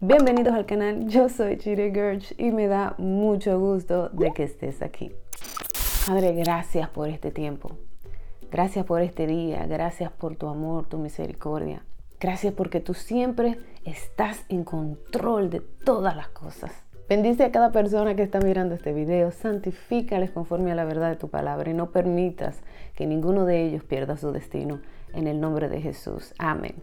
Bienvenidos al canal, yo soy Chiri Gersh y me da mucho gusto de que estés aquí. Padre, gracias por este tiempo. Gracias por este día, gracias por tu amor, tu misericordia. Gracias porque tú siempre estás en control de todas las cosas. Bendice a cada persona que está mirando este video, santifícales conforme a la verdad de tu palabra y no permitas que ninguno de ellos pierda su destino. En el nombre de Jesús. Amén.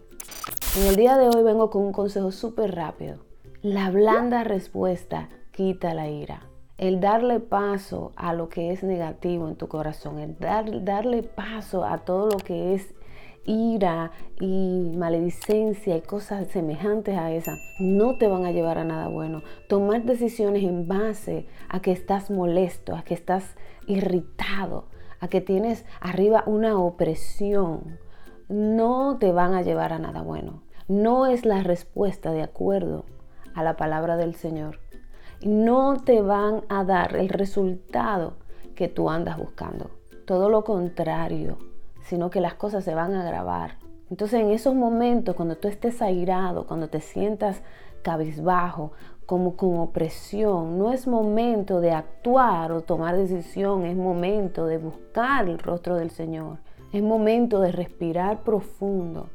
En el día de hoy vengo con un consejo súper rápido. La blanda respuesta quita la ira. El darle paso a lo que es negativo en tu corazón, el darle paso a todo lo que es ira y maledicencia y cosas semejantes a esa, no te van a llevar a nada bueno. Tomar decisiones en base a que estás molesto, a que estás irritado, a que tienes arriba una opresión, no te van a llevar a nada bueno. No es la respuesta de acuerdo a la palabra del Señor. No te van a dar el resultado que tú andas buscando. Todo lo contrario, sino que las cosas se van a agravar. Entonces en esos momentos, cuando tú estés airado, cuando te sientas cabizbajo, como con opresión, no es momento de actuar o tomar decisión, es momento de buscar el rostro del Señor. Es momento de respirar profundo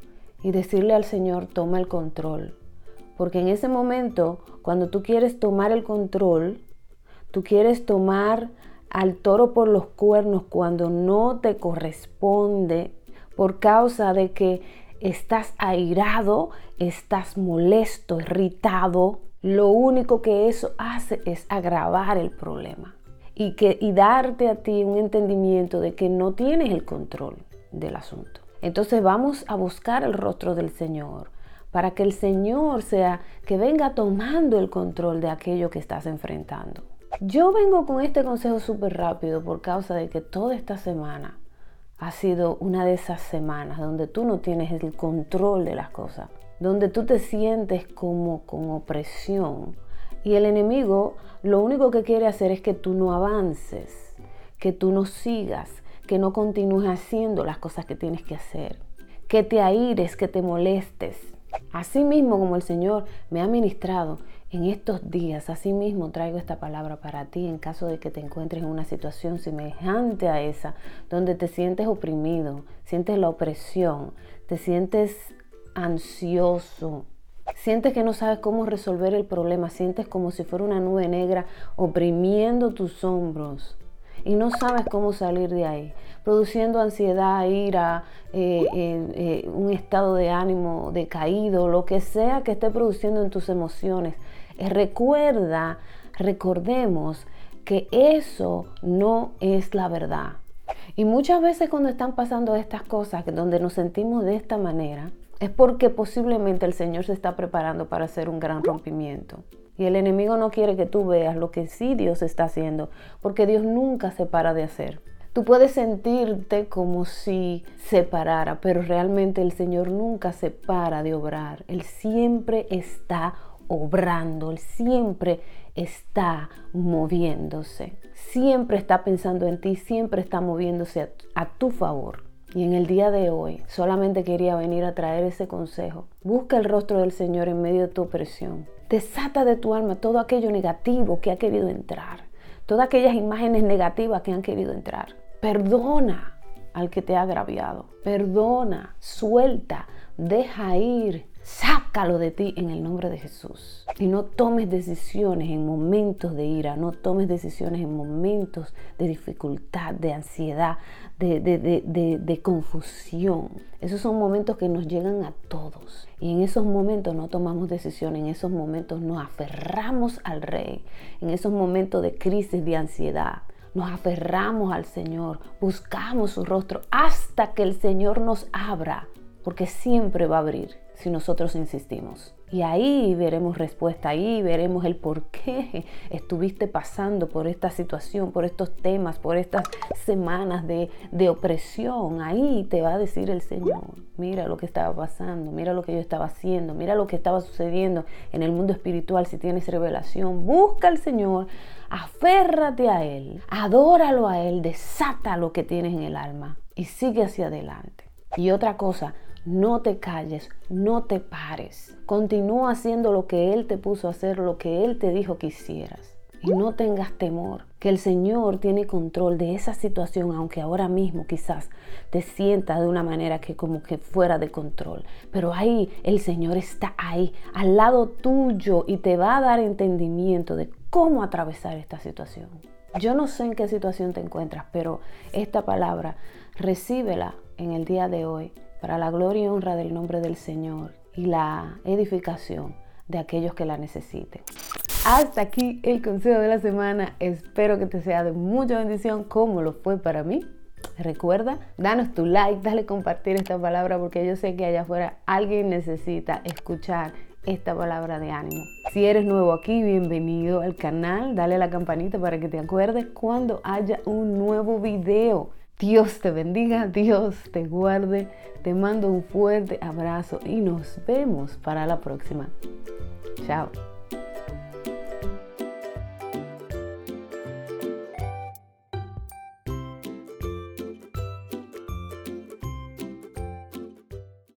y decirle al Señor, toma el control. Porque en ese momento, cuando tú quieres tomar el control, tú quieres tomar al toro por los cuernos cuando no te corresponde por causa de que estás airado, estás molesto, irritado, lo único que eso hace es agravar el problema y, que, y darte a ti un entendimiento de que no tienes el control del asunto. Entonces vamos a buscar el rostro del Señor para que el Señor sea que venga tomando el control de aquello que estás enfrentando. Yo vengo con este consejo súper rápido por causa de que toda esta semana ha sido una de esas semanas donde tú no tienes el control de las cosas, donde tú te sientes como con opresión y el enemigo lo único que quiere hacer es que tú no avances, que tú no sigas, que no continúes haciendo las cosas que tienes que hacer, que te aires, que te molestes. Así mismo como el Señor me ha ministrado en estos días, así mismo traigo esta palabra para ti en caso de que te encuentres en una situación semejante a esa, donde te sientes oprimido, sientes la opresión, te sientes ansioso, sientes que no sabes cómo resolver el problema, sientes como si fuera una nube negra oprimiendo tus hombros y no sabes cómo salir de ahí, produciendo ansiedad, ira, eh, eh, un estado de ánimo decaído, lo que sea que esté produciendo en tus emociones. Eh, recuerda, recordemos que eso no es la verdad. Y muchas veces cuando están pasando estas cosas, donde nos sentimos de esta manera, es porque posiblemente el Señor se está preparando para hacer un gran rompimiento. Y el enemigo no quiere que tú veas lo que sí Dios está haciendo, porque Dios nunca se para de hacer. Tú puedes sentirte como si se parara, pero realmente el Señor nunca se para de obrar. Él siempre está obrando, Él siempre está moviéndose. Siempre está pensando en ti, siempre está moviéndose a, a tu favor. Y en el día de hoy solamente quería venir a traer ese consejo. Busca el rostro del Señor en medio de tu opresión. Desata de tu alma todo aquello negativo que ha querido entrar. Todas aquellas imágenes negativas que han querido entrar. Perdona al que te ha agraviado. Perdona, suelta, deja ir Sácalo de ti en el nombre de Jesús. Y no tomes decisiones en momentos de ira, no tomes decisiones en momentos de dificultad, de ansiedad, de, confusión. Esos son momentos que nos llegan a todos. Y en esos momentos no tomamos decisiones, en esos momentos nos aferramos al Rey, en esos momentos de crisis, de ansiedad. Nos aferramos al Señor, buscamos su rostro hasta que el Señor nos abra, porque siempre va a abrir si nosotros insistimos. Y ahí veremos respuesta, ahí veremos el por qué estuviste pasando por esta situación, por estos temas, por estas semanas de, de, opresión. Ahí te va a decir el Señor, mira lo que estaba pasando, mira lo que yo estaba haciendo, mira lo que estaba sucediendo en el mundo espiritual. Si tienes revelación, busca al Señor, aférrate a Él, adóralo a Él, desata lo que tienes en el alma y sigue hacia adelante. Y otra cosa, no te calles, no te pares. Continúa haciendo lo que Él te puso a hacer, lo que Él te dijo que hicieras. Y no tengas temor, que el Señor tiene control de esa situación, aunque ahora mismo quizás te sientas de una manera que como que fuera de control. Pero ahí el Señor está ahí, al lado tuyo y te va a dar entendimiento de cómo atravesar esta situación. Yo no sé en qué situación te encuentras, pero esta palabra recíbela en el día de hoy para la gloria y honra del nombre del Señor y la edificación de aquellos que la necesiten. Hasta aquí el consejo de la semana. Espero que te sea de mucha bendición como lo fue para mí. Recuerda, danos tu like, dale compartir esta palabra porque yo sé que allá afuera alguien necesita escuchar esta palabra de ánimo. Si eres nuevo aquí, bienvenido al canal. Dale a la campanita para que te acuerdes cuando haya un nuevo video. Dios te bendiga, Dios te guarde. Te mando un fuerte abrazo y nos vemos para la próxima. Chao.